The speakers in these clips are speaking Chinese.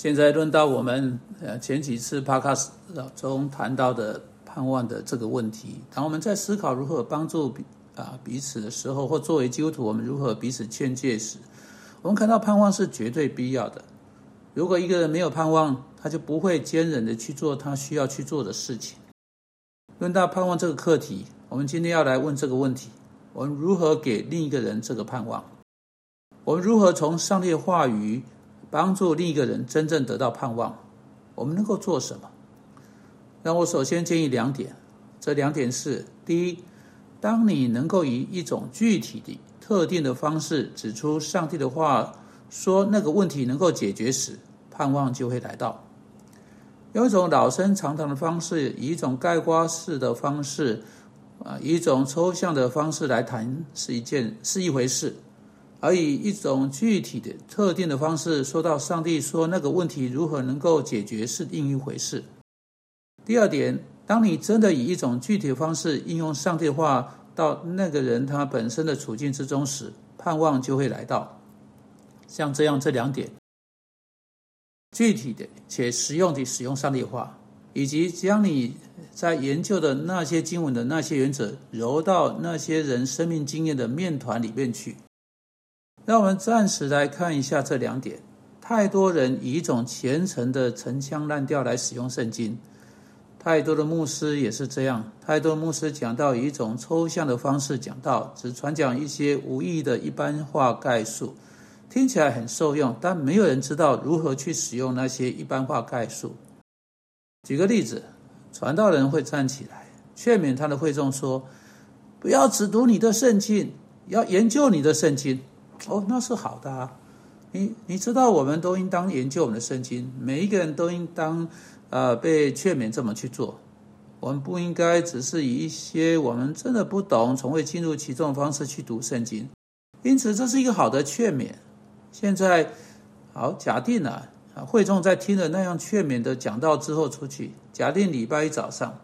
现在轮到我们呃前几次 podcast 中谈到的盼望的这个问题，当我们在思考如何帮助彼啊彼此的时候，或作为基督徒我们如何彼此劝诫时，我们看到盼望是绝对必要的。如果一个人没有盼望，他就不会坚忍的去做他需要去做的事情。论到盼望这个课题，我们今天要来问这个问题：我们如何给另一个人这个盼望？我们如何从上帝的话语？帮助另一个人真正得到盼望，我们能够做什么？那我首先建议两点，这两点是：第一，当你能够以一种具体的、特定的方式指出上帝的话，说那个问题能够解决时，盼望就会来到。用一种老生常谈的方式，以一种概括式的方式，啊，以一种抽象的方式来谈，是一件是一回事。而以一种具体的、特定的方式说到上帝说那个问题如何能够解决是另一回事。第二点，当你真的以一种具体的方式应用上帝的话到那个人他本身的处境之中时，盼望就会来到。像这样这两点，具体的且实用的使用上帝话，以及将你在研究的那些经文的那些原则揉到那些人生命经验的面团里面去。让我们暂时来看一下这两点。太多人以一种虔诚的陈腔滥调来使用圣经，太多的牧师也是这样。太多牧师讲到以一种抽象的方式讲到，只传讲一些无意义的一般化概述，听起来很受用，但没有人知道如何去使用那些一般化概述。举个例子，传道人会站起来劝勉他的会众说：“不要只读你的圣经，要研究你的圣经。”哦，那是好的啊！你你知道，我们都应当研究我们的圣经，每一个人都应当呃被劝勉这么去做。我们不应该只是以一些我们真的不懂、从未进入其中的方式去读圣经。因此，这是一个好的劝勉。现在，好，假定啊，会众在听了那样劝勉的讲道之后出去，假定礼拜一早上，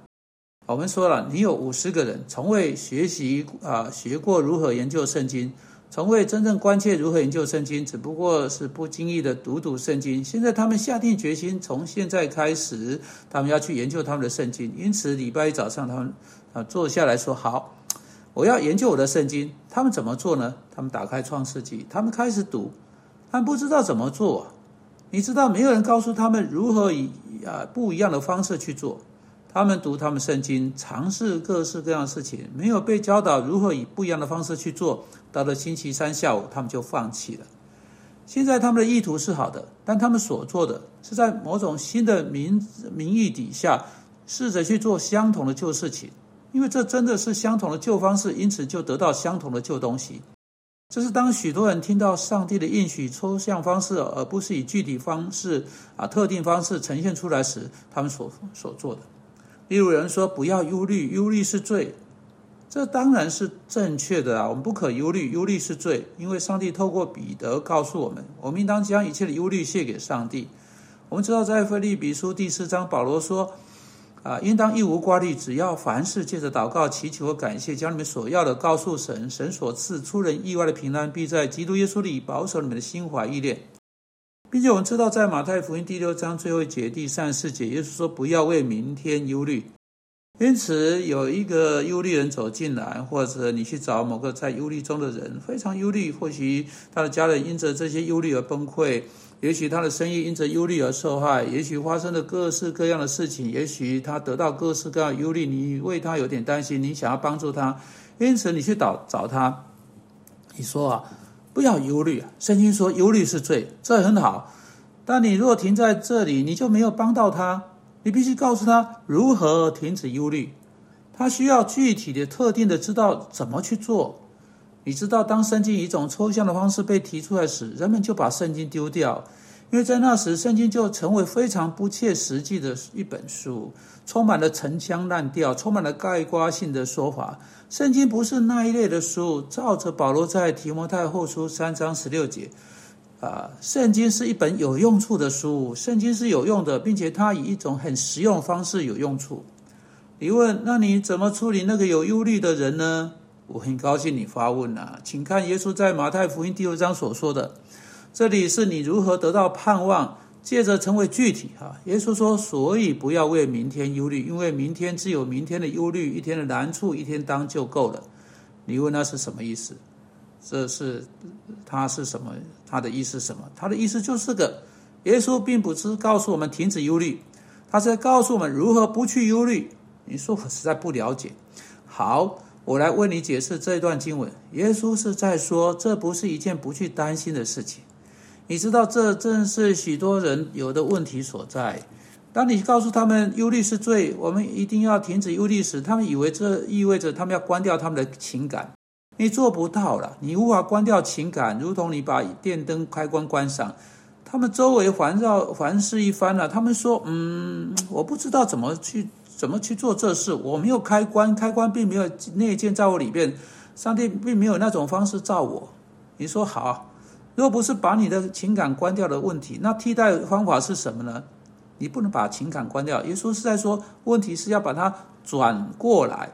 我们说了，你有五十个人从未学习啊学过如何研究圣经。从未真正关切如何研究圣经，只不过是不经意的读读圣经。现在他们下定决心，从现在开始，他们要去研究他们的圣经。因此，礼拜一早上，他们啊坐下来说：“好，我要研究我的圣经。”他们怎么做呢？他们打开创世纪，他们开始读，他们不知道怎么做。你知道，没有人告诉他们如何以啊不一样的方式去做。他们读他们圣经，尝试各式各样的事情，没有被教导如何以不一样的方式去做。到了星期三下午，他们就放弃了。现在他们的意图是好的，但他们所做的是在某种新的名名义底下，试着去做相同的旧事情，因为这真的是相同的旧方式，因此就得到相同的旧东西。这是当许多人听到上帝的应许抽象方式，而不是以具体方式啊特定方式呈现出来时，他们所所做的。例如，有人说不要忧虑，忧虑是罪，这当然是正确的啊。我们不可忧虑，忧虑是罪，因为上帝透过彼得告诉我们，我们应当将一切的忧虑卸给上帝。我们知道，在腓立比书第四章，保罗说：“啊，应当一无挂虑，只要凡事借着祷告、祈求和感谢，将你们所要的告诉神，神所赐出人意外的平安，必在基督耶稣里保守你们的心怀意念。”并且我们知道，在马太福音第六章最后一节、第三十四节，耶稣说：“不要为明天忧虑。”因此，有一个忧虑人走进来，或者你去找某个在忧虑中的人，非常忧虑，或许他的家人因着这些忧虑而崩溃，也许他的生意因着忧虑而受害，也许发生了各式各样的事情，也许他得到各式各样忧虑，你为他有点担心，你想要帮助他，因此你去找找他，你说啊。不要忧虑啊！圣经说忧虑是罪，这很好。但你若停在这里，你就没有帮到他。你必须告诉他如何停止忧虑。他需要具体的、特定的知道怎么去做。你知道，当圣经以一种抽象的方式被提出来时，人们就把圣经丢掉。因为在那时，圣经就成为非常不切实际的一本书，充满了陈腔滥调，充满了概括性的说法。圣经不是那一类的书。照着保罗在提摩太后书三章十六节，啊，圣经是一本有用处的书。圣经是有用的，并且它以一种很实用方式有用处。你问，那你怎么处理那个有忧虑的人呢？我很高兴你发问啊，请看耶稣在马太福音第六章所说的。这里是你如何得到盼望，借着成为具体哈。耶稣说：“所以不要为明天忧虑，因为明天只有明天的忧虑，一天的难处一天当就够了。”你问那是什么意思？这是他是什么？他的意思是什么？他的意思就是个。耶稣并不是告诉我们停止忧虑，他是在告诉我们如何不去忧虑。你说我实在不了解。好，我来为你解释这一段经文。耶稣是在说，这不是一件不去担心的事情。你知道，这正是许多人有的问题所在。当你告诉他们忧虑是罪，我们一定要停止忧虑时，他们以为这意味着他们要关掉他们的情感。你做不到了，你无法关掉情感，如同你把电灯开关关上。他们周围环绕环视一番了，他们说：“嗯，我不知道怎么去怎么去做这事，我没有开关，开关并没有内建在我里边，上帝并没有那种方式造我。”你说好，若不是把你的情感关掉的问题，那替代方法是什么呢？你不能把情感关掉。耶稣是在说，问题是要把它转过来。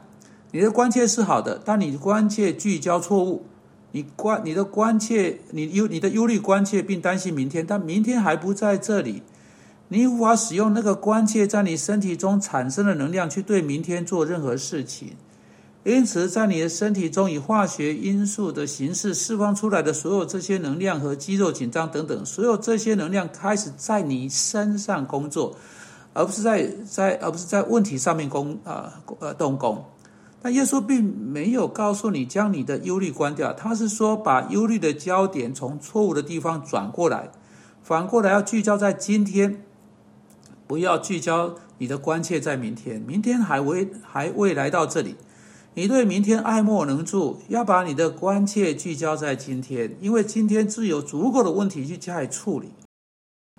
你的关切是好的，但你的关切聚焦错误。你关你的关切，你忧你的忧虑关切并担心明天，但明天还不在这里，你无法使用那个关切在你身体中产生的能量去对明天做任何事情。因此，在你的身体中以化学因素的形式释放出来的所有这些能量和肌肉紧张等等，所有这些能量开始在你身上工作，而不是在在而不是在问题上面工啊呃动工。但耶稣并没有告诉你将你的忧虑关掉，他是说把忧虑的焦点从错误的地方转过来，反过来要聚焦在今天，不要聚焦你的关切在明天，明天还未还未来到这里，你对明天爱莫能助，要把你的关切聚焦在今天，因为今天自有足够的问题去加以处理。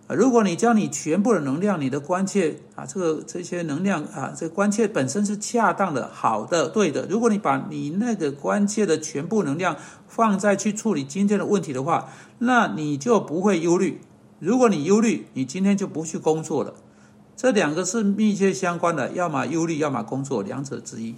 如果你将你全部的能量，你的关切啊，这个这些能量啊，这关切本身是恰当的、好的、对的。如果你把你那个关切的全部能量放在去处理今天的问题的话，那你就不会忧虑。如果你忧虑，你今天就不去工作了。这两个是密切相关的，要么忧虑，要么工作，两者之一。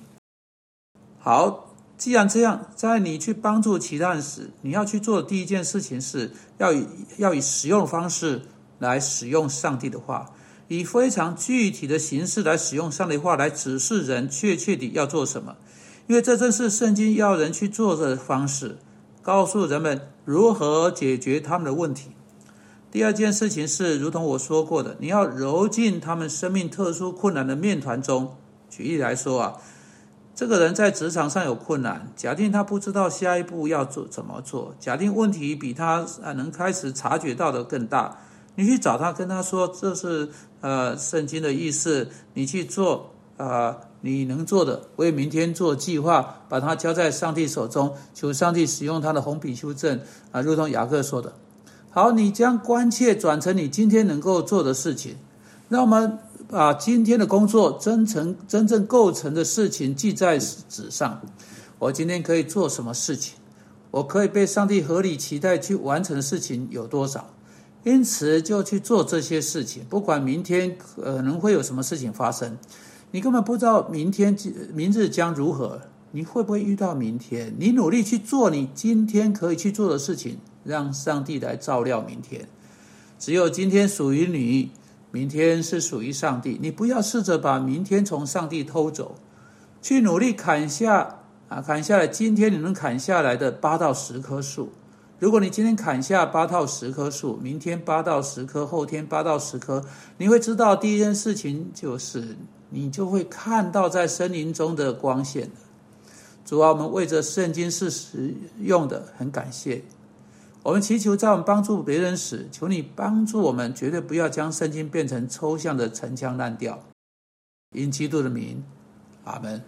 好，既然这样，在你去帮助其他人时，你要去做的第一件事情是要以要以使用的方式。来使用上帝的话，以非常具体的形式来使用上帝的话来指示人确切地要做什么，因为这正是圣经要人去做的方式，告诉人们如何解决他们的问题。第二件事情是，如同我说过的，你要揉进他们生命特殊困难的面团中。举例来说啊，这个人在职场上有困难，假定他不知道下一步要做怎么做，假定问题比他啊能开始察觉到的更大。你去找他，跟他说这是呃圣经的意思，你去做啊你能做的，为明天做计划，把它交在上帝手中，求上帝使用他的红笔修正啊，如同雅各说的。好，你将关切转成你今天能够做的事情，让我们把今天的工作真诚真正构成的事情记在纸上。我今天可以做什么事情？我可以被上帝合理期待去完成的事情有多少？因此，就去做这些事情，不管明天可能会有什么事情发生，你根本不知道明天、明日将如何，你会不会遇到明天？你努力去做你今天可以去做的事情，让上帝来照料明天。只有今天属于你，明天是属于上帝。你不要试着把明天从上帝偷走，去努力砍下啊，砍下来今天你能砍下来的八到十棵树。如果你今天砍下八到十棵树，明天八到十棵，后天八到十棵，你会知道第一件事情就是，你就会看到在森林中的光线主啊，我们为着圣经是实用的，很感谢。我们祈求在我们帮助别人时，求你帮助我们，绝对不要将圣经变成抽象的陈腔滥调。因基督的名，阿门。